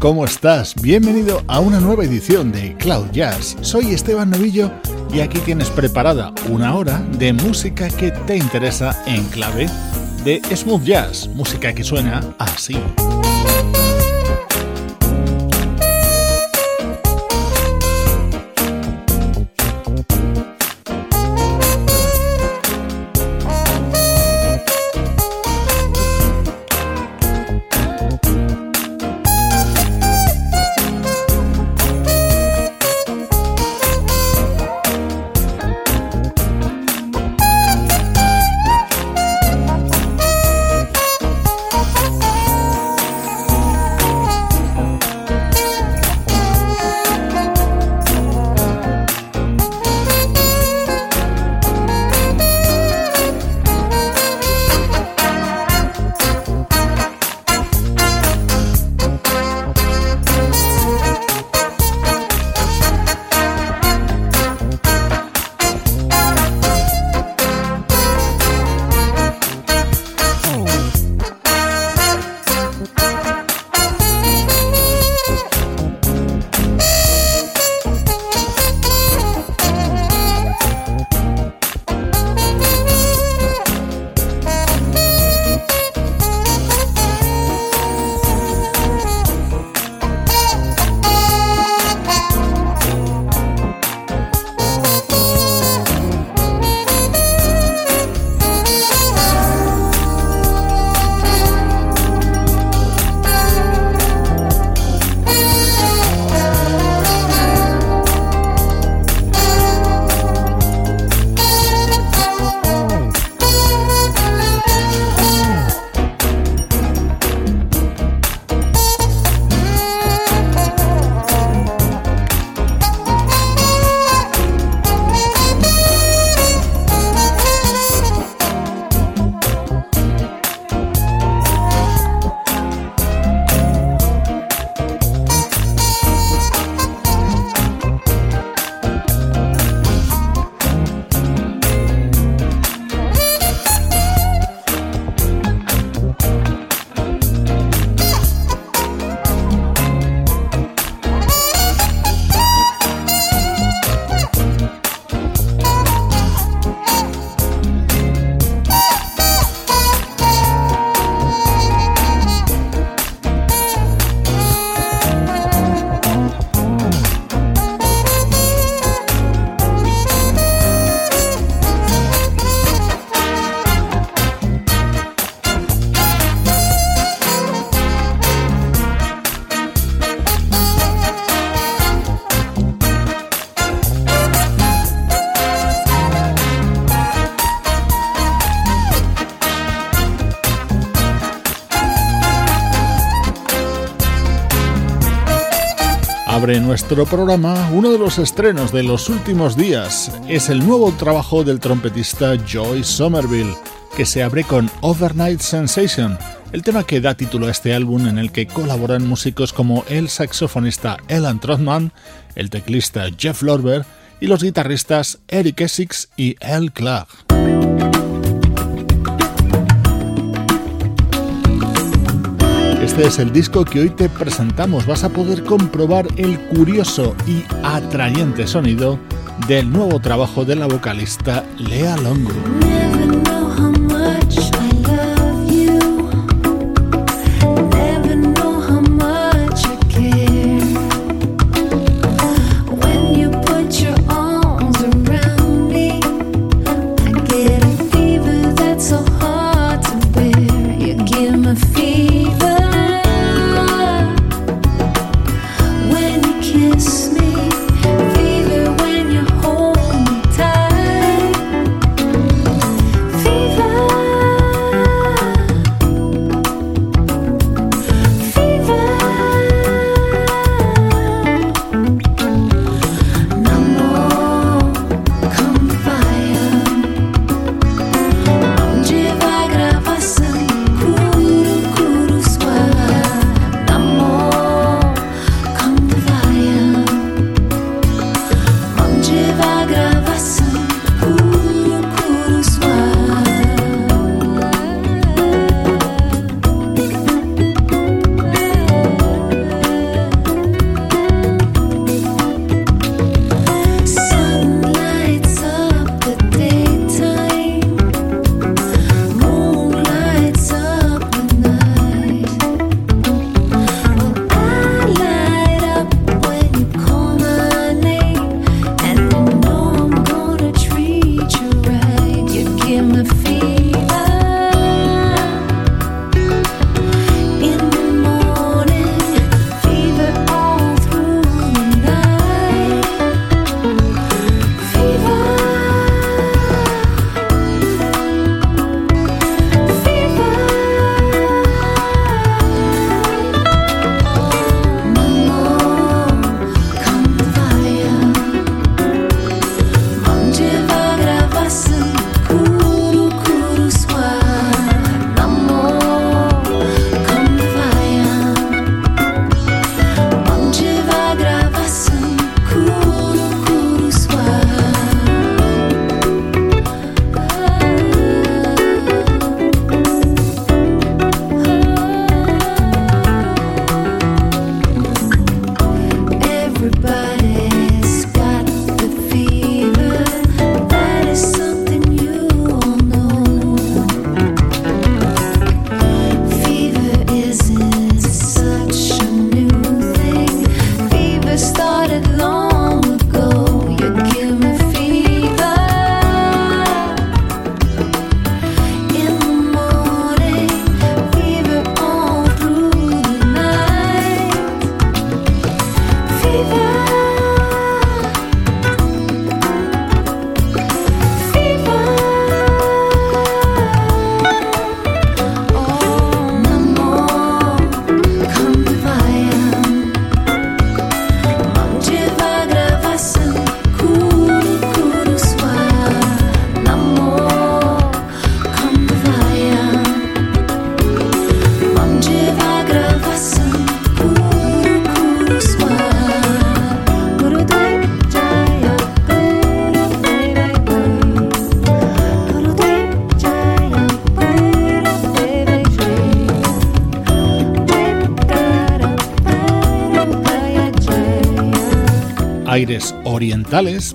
¿Cómo estás? Bienvenido a una nueva edición de Cloud Jazz. Soy Esteban Novillo y aquí tienes preparada una hora de música que te interesa en clave de smooth jazz, música que suena así. Nuestro programa, uno de los estrenos de los últimos días es el nuevo trabajo del trompetista Joy Somerville, que se abre con Overnight Sensation, el tema que da título a este álbum en el que colaboran músicos como el saxofonista Alan Trotman, el teclista Jeff Lorber y los guitarristas Eric Essex y El Clark. Este es el disco que hoy te presentamos. Vas a poder comprobar el curioso y atrayente sonido del nuevo trabajo de la vocalista Lea Longo.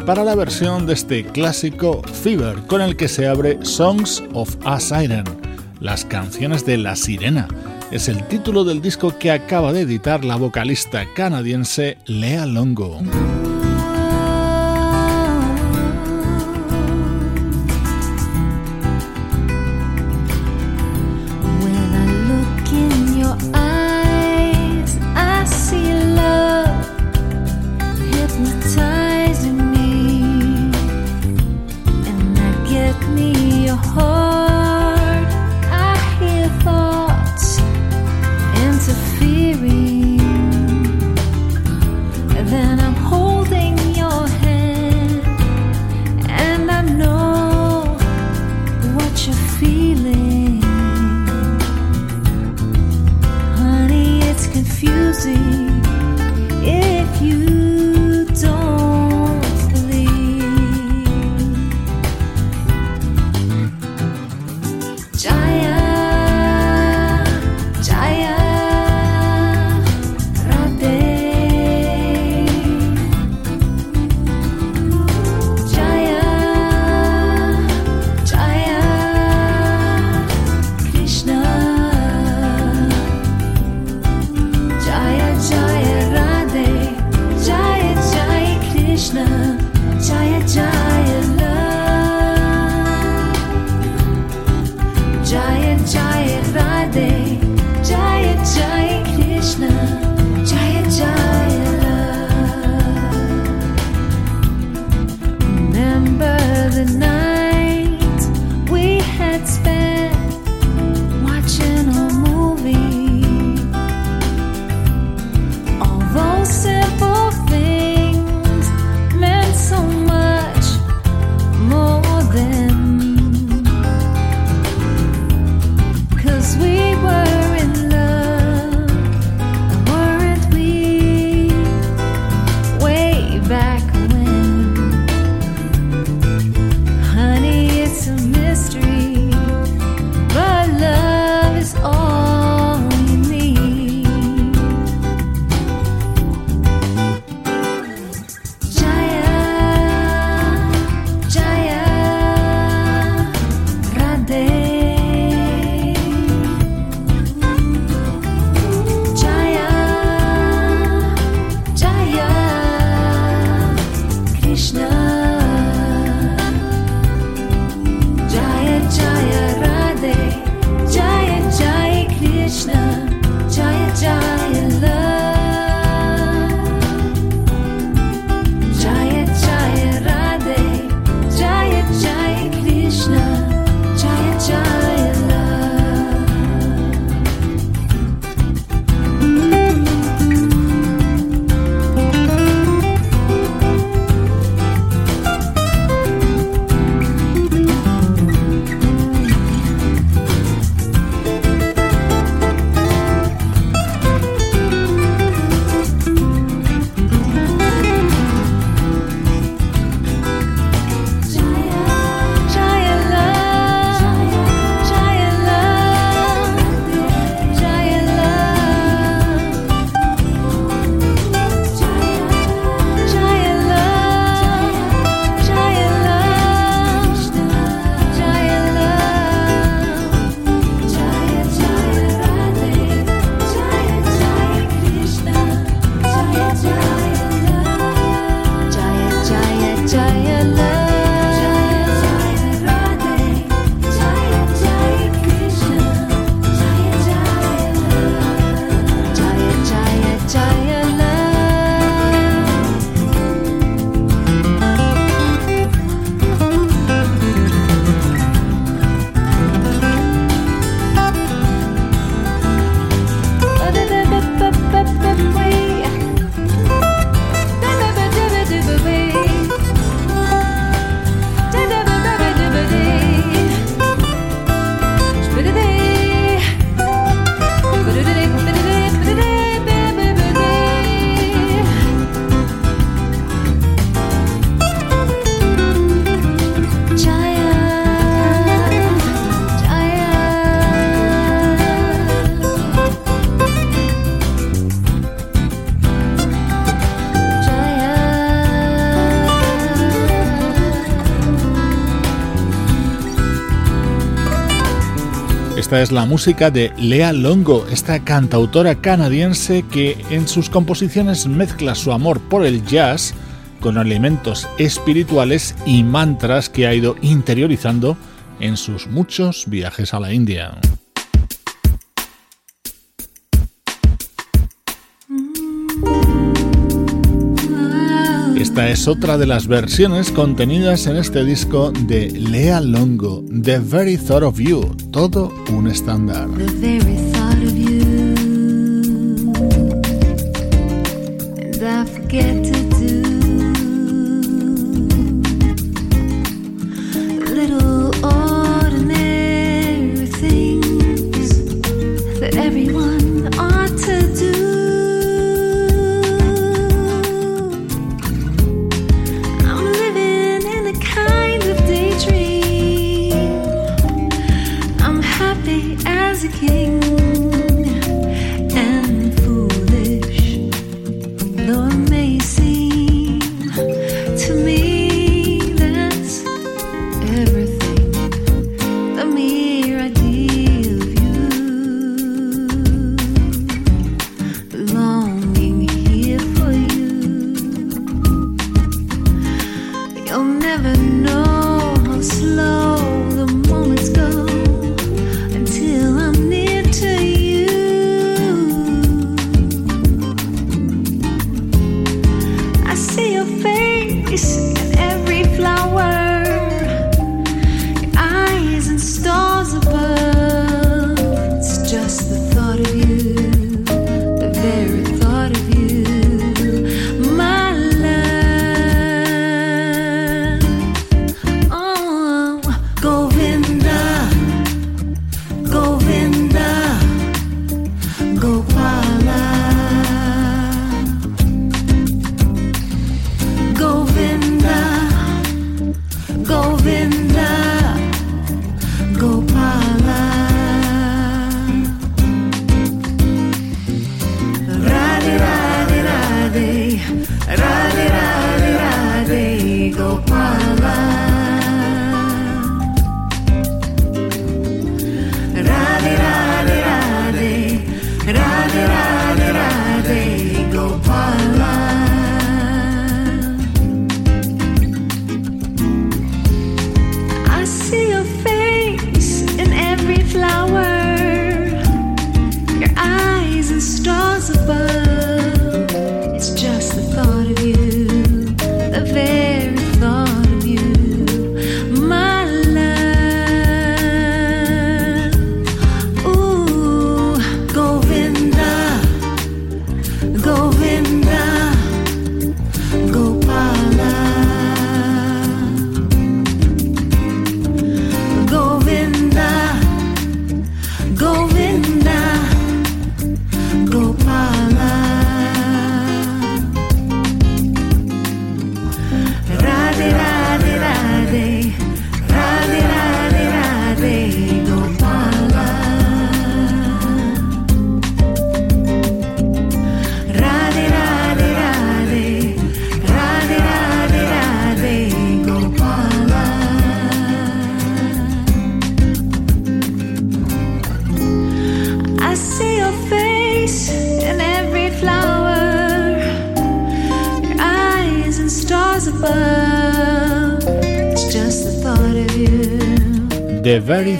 Para la versión de este clásico Fever con el que se abre Songs of a Siren, las canciones de la sirena. Es el título del disco que acaba de editar la vocalista canadiense Lea Longo. Tuhan Esta es la música de Lea Longo, esta cantautora canadiense que en sus composiciones mezcla su amor por el jazz con elementos espirituales y mantras que ha ido interiorizando en sus muchos viajes a la India. Esta es otra de las versiones contenidas en este disco de Lea Longo, The Very Thought of You, todo un estándar.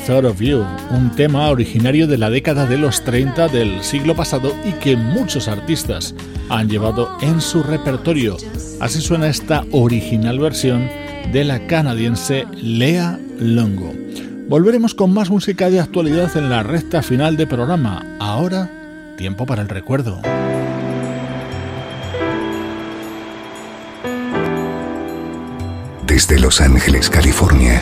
Un tema originario de la década de los 30 del siglo pasado y que muchos artistas han llevado en su repertorio. Así suena esta original versión de la canadiense Lea Longo. Volveremos con más música de actualidad en la recta final de programa. Ahora, tiempo para el recuerdo. Desde Los Ángeles, California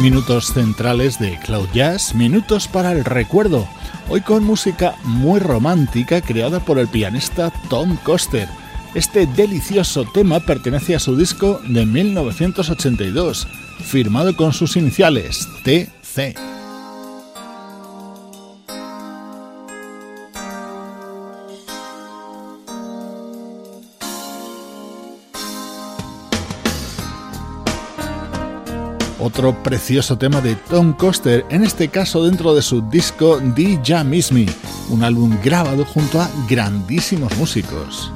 Minutos centrales de Cloud Jazz, minutos para el recuerdo. Hoy con música muy romántica creada por el pianista Tom Coster. Este delicioso tema pertenece a su disco de 1982, firmado con sus iniciales TC. Otro precioso tema de Tom Coster, en este caso dentro de su disco DJ Miss Me, un álbum grabado junto a grandísimos músicos.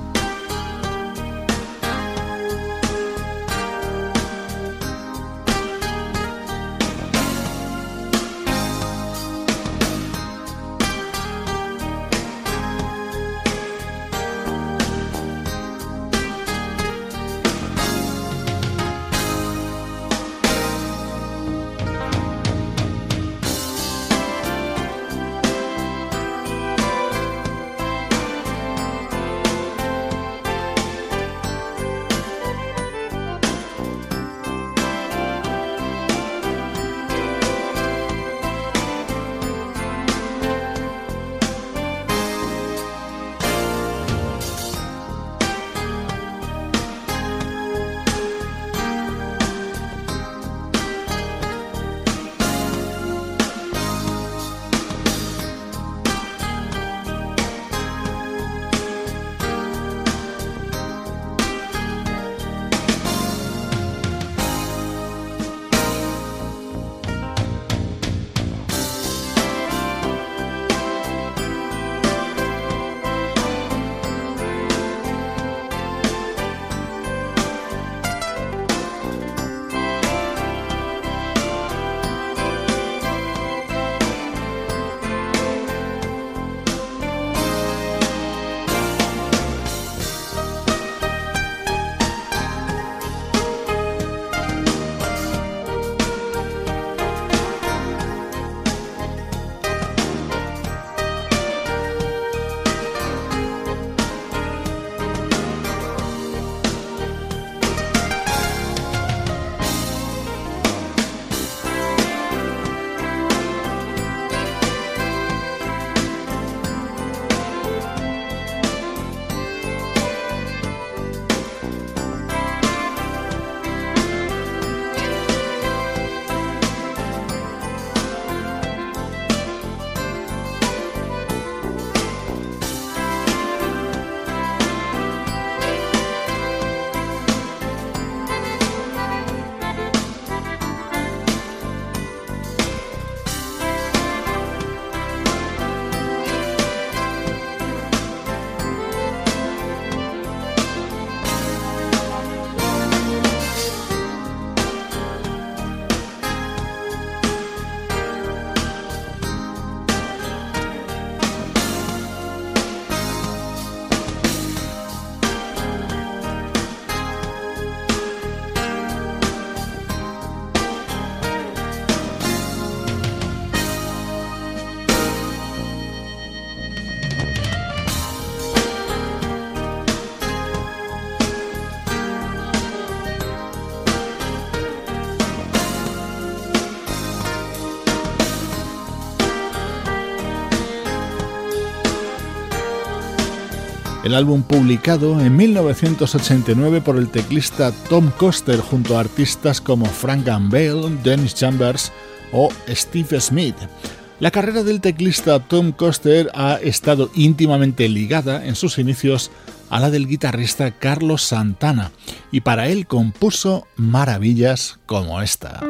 El álbum publicado en 1989 por el teclista Tom Coster junto a artistas como Frank Bale, Dennis Chambers o Steve Smith. La carrera del teclista Tom Coster ha estado íntimamente ligada en sus inicios a la del guitarrista Carlos Santana y para él compuso maravillas como esta.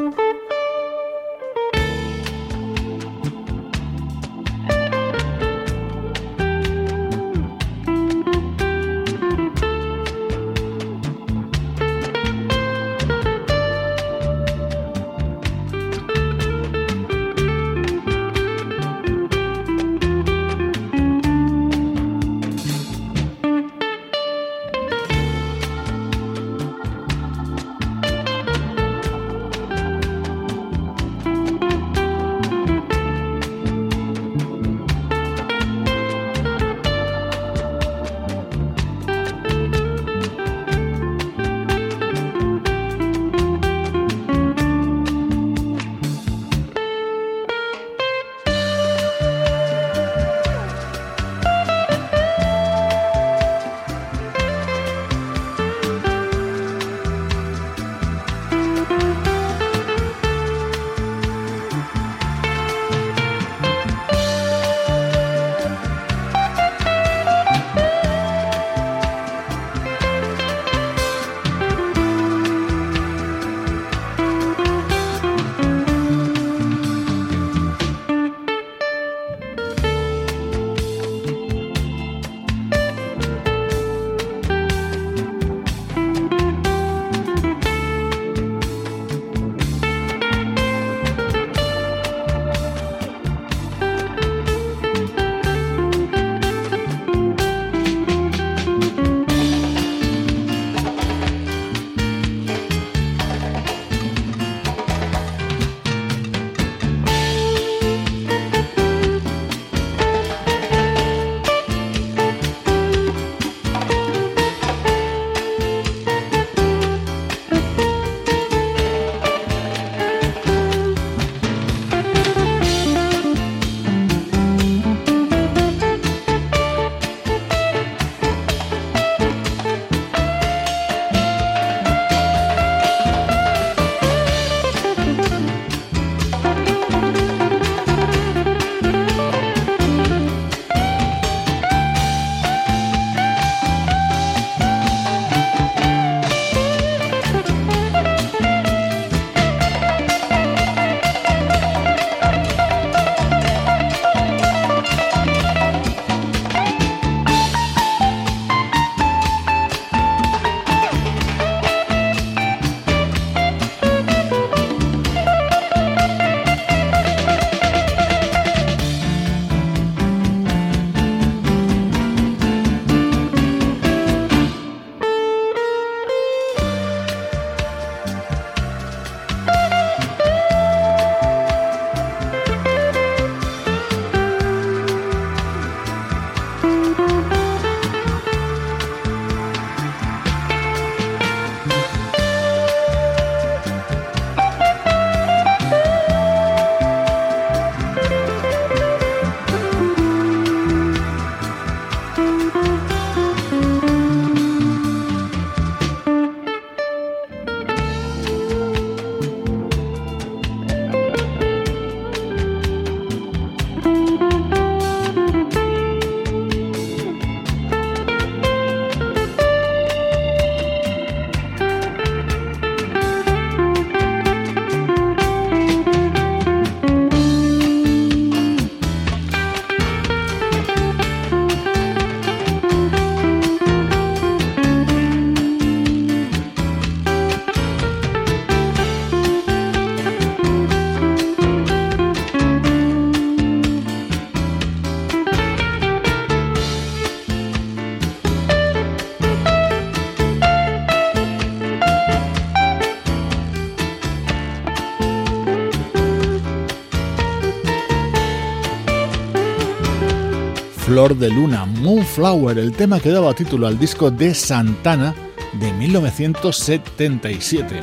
Flor de Luna, Moonflower, el tema que daba título al disco de Santana de 1977.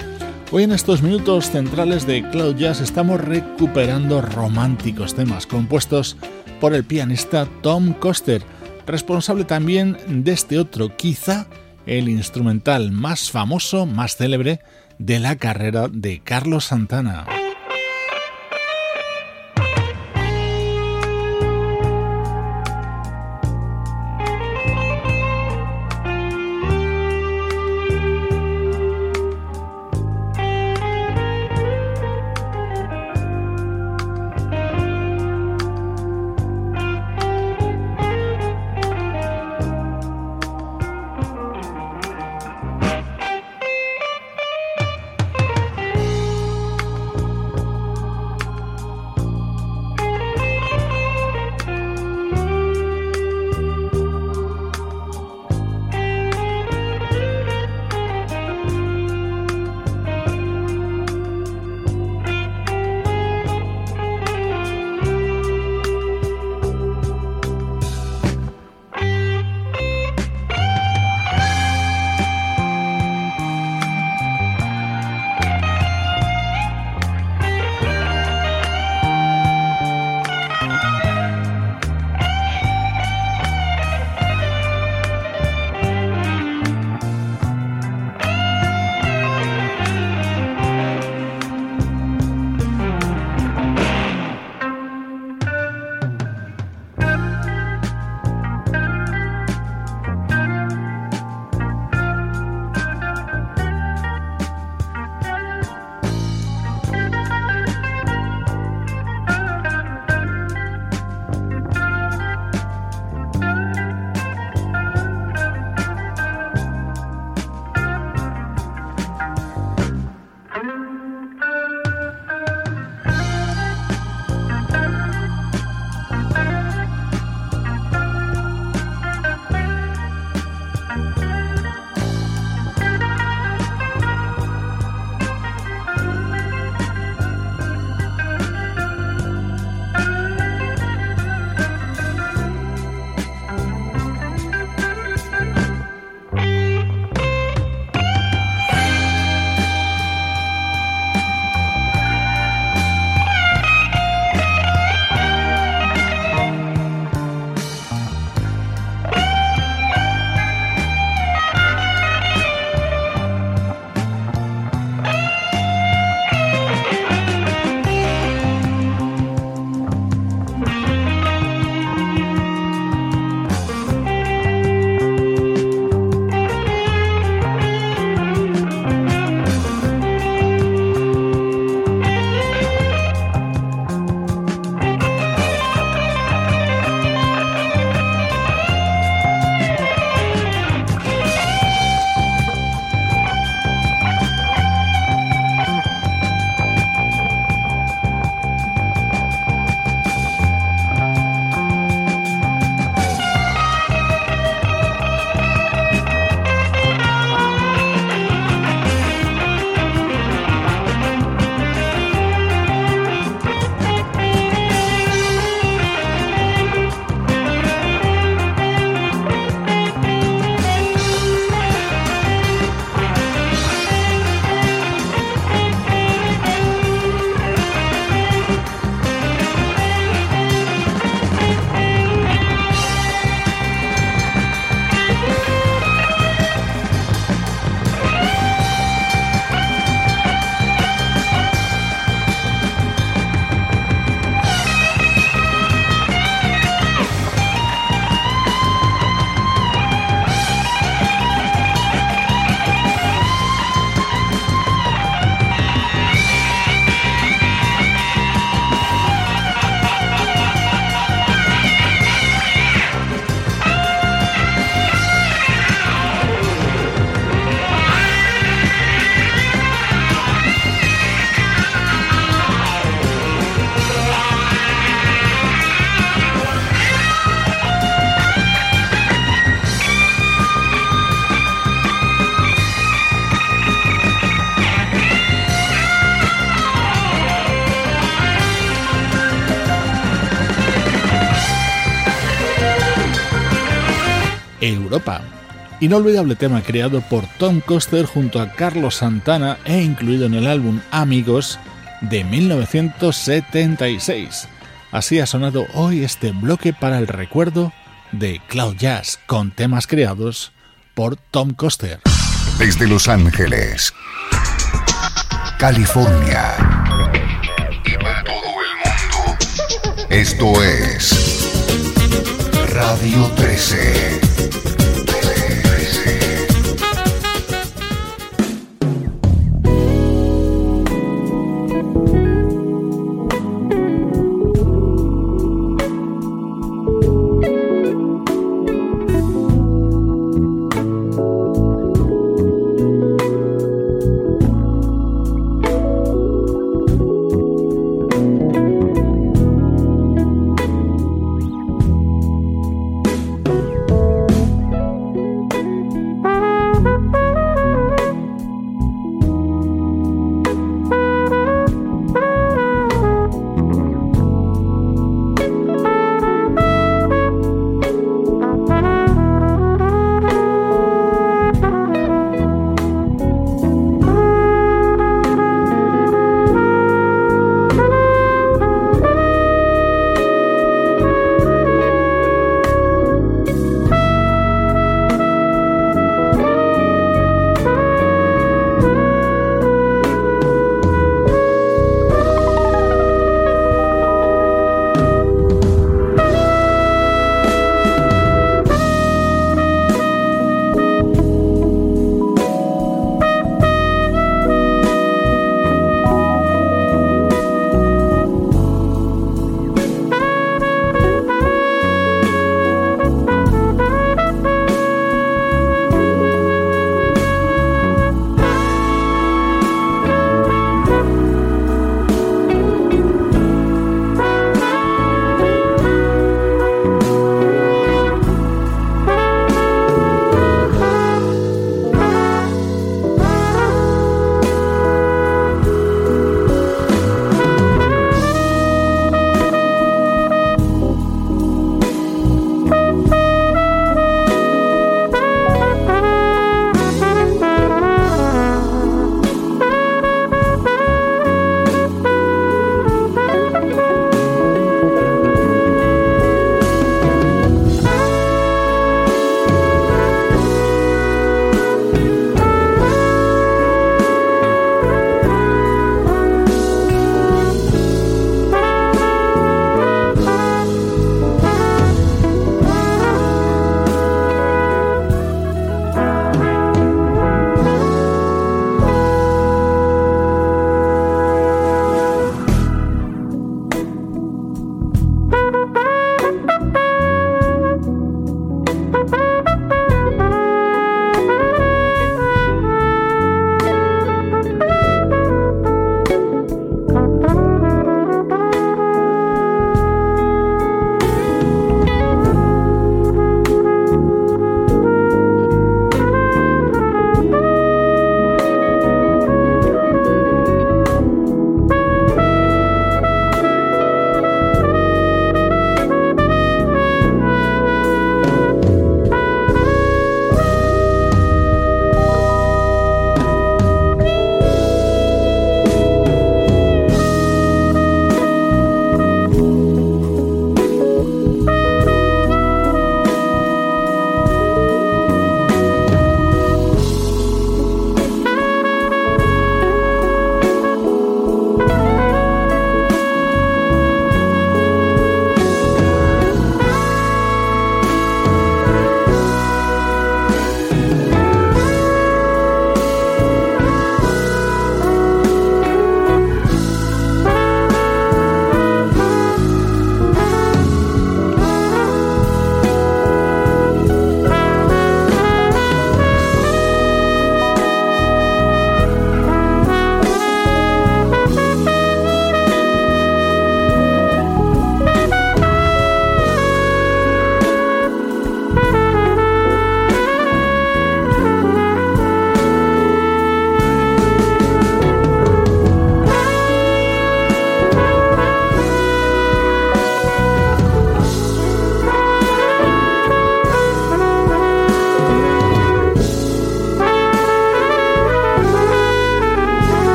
Hoy en estos minutos centrales de Cloud Jazz estamos recuperando románticos temas compuestos por el pianista Tom Coster, responsable también de este otro, quizá el instrumental más famoso, más célebre de la carrera de Carlos Santana. Europa. Inolvidable tema creado por Tom Coster junto a Carlos Santana e incluido en el álbum Amigos de 1976. Así ha sonado hoy este bloque para el recuerdo de Cloud Jazz con temas creados por Tom Coster. Desde Los Ángeles, California y para todo el mundo, esto es Radio 13.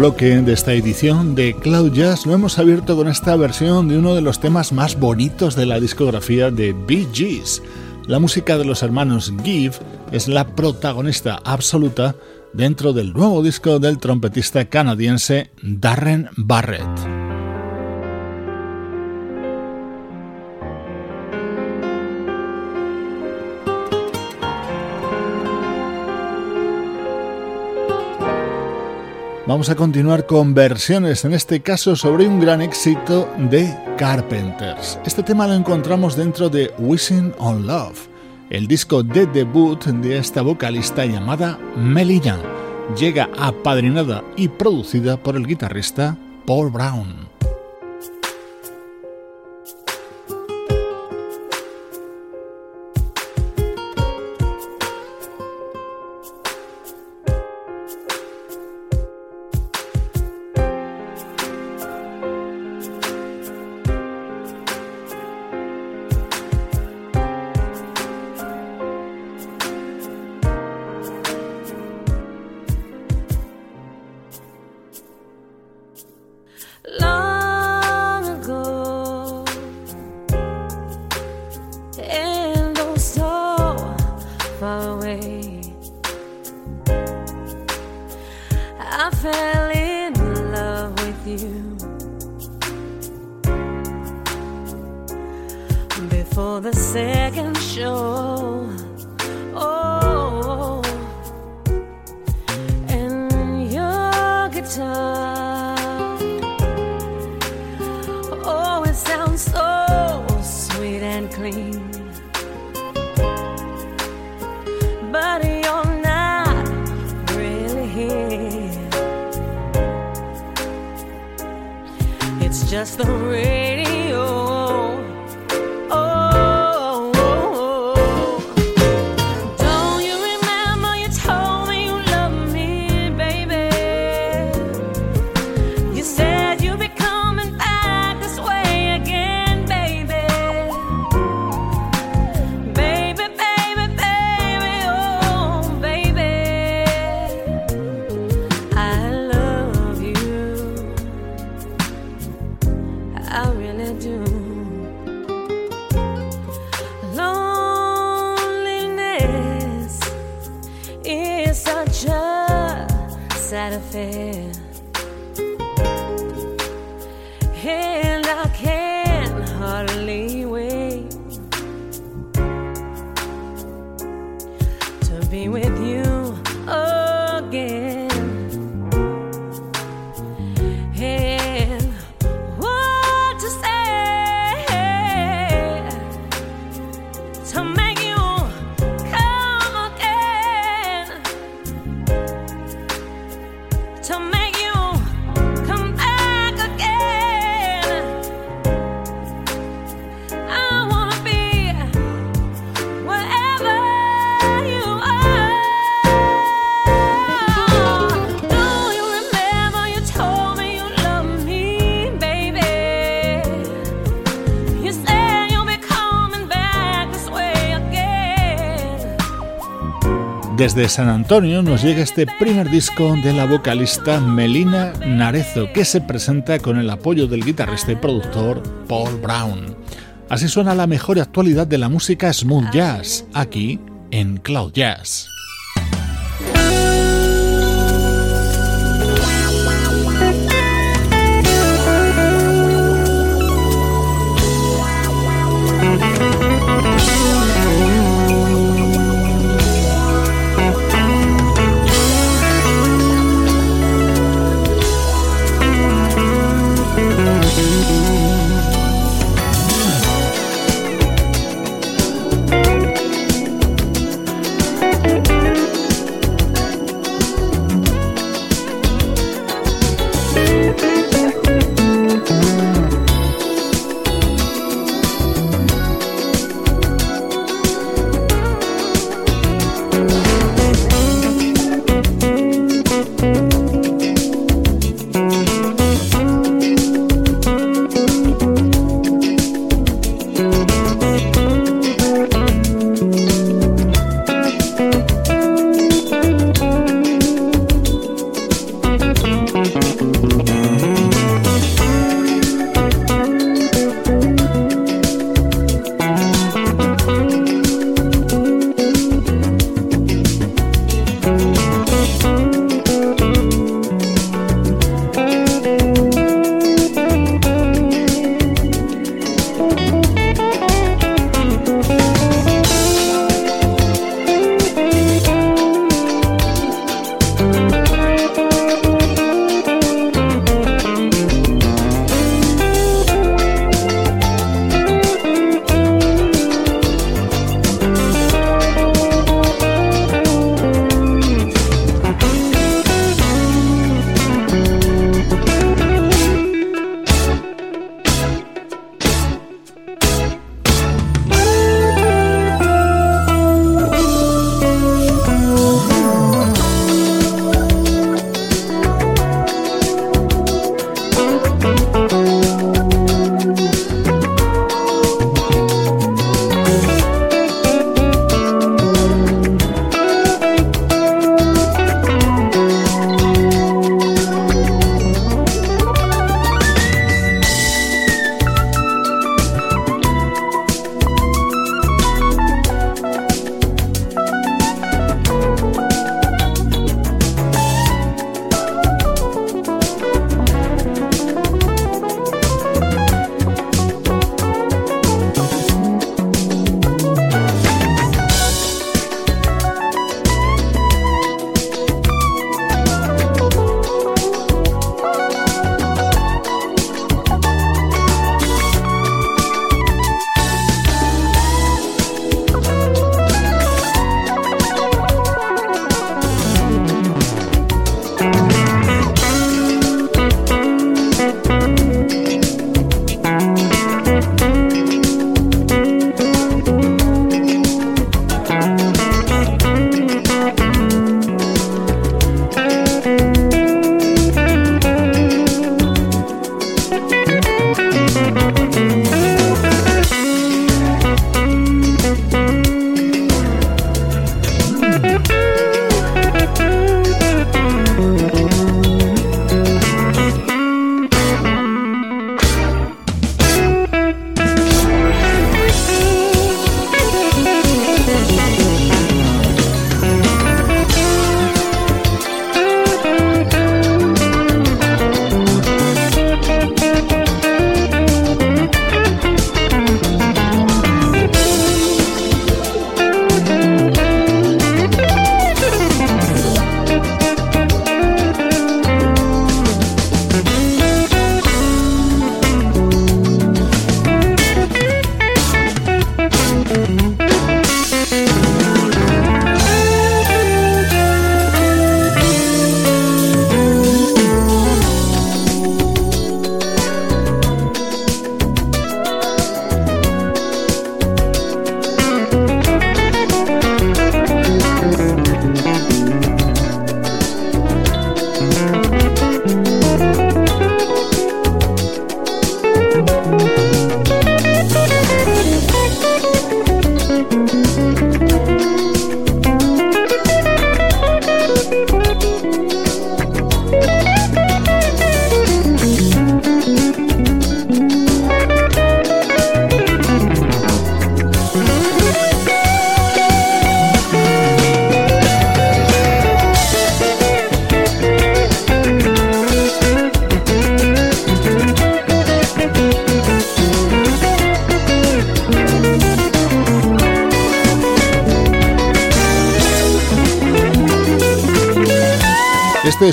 Bloque de esta edición de Cloud Jazz lo hemos abierto con esta versión de uno de los temas más bonitos de la discografía de Bee Gees. La música de los hermanos Give es la protagonista absoluta dentro del nuevo disco del trompetista canadiense Darren Barrett. Vamos a continuar con versiones, en este caso sobre un gran éxito de Carpenters. Este tema lo encontramos dentro de Wishing on Love, el disco de debut de esta vocalista llamada Melina. Llega apadrinada y producida por el guitarrista Paul Brown. It's just the radio. Desde San Antonio nos llega este primer disco de la vocalista Melina Narezo, que se presenta con el apoyo del guitarrista y productor Paul Brown. Así suena la mejor actualidad de la música smooth jazz, aquí en Cloud Jazz.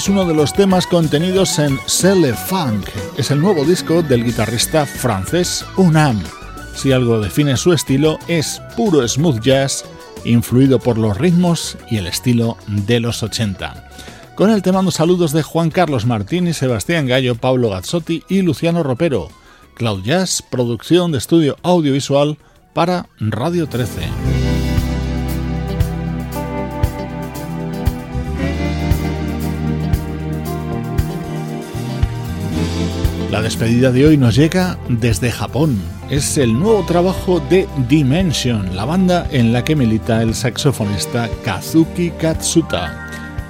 Es uno de los temas contenidos en Celle Funk. Es el nuevo disco del guitarrista francés Unam. Si algo define su estilo es puro smooth jazz, influido por los ritmos y el estilo de los 80. Con él te mando saludos de Juan Carlos Martín y Sebastián Gallo, Pablo Gazzotti y Luciano Ropero. Cloud Jazz, producción de estudio audiovisual para Radio 13. La despedida de hoy nos llega desde Japón. Es el nuevo trabajo de Dimension, la banda en la que milita el saxofonista Kazuki Katsuta.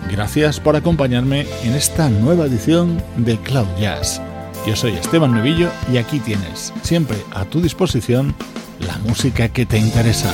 Gracias por acompañarme en esta nueva edición de Cloud Jazz. Yo soy Esteban Novillo y aquí tienes, siempre a tu disposición, la música que te interesa.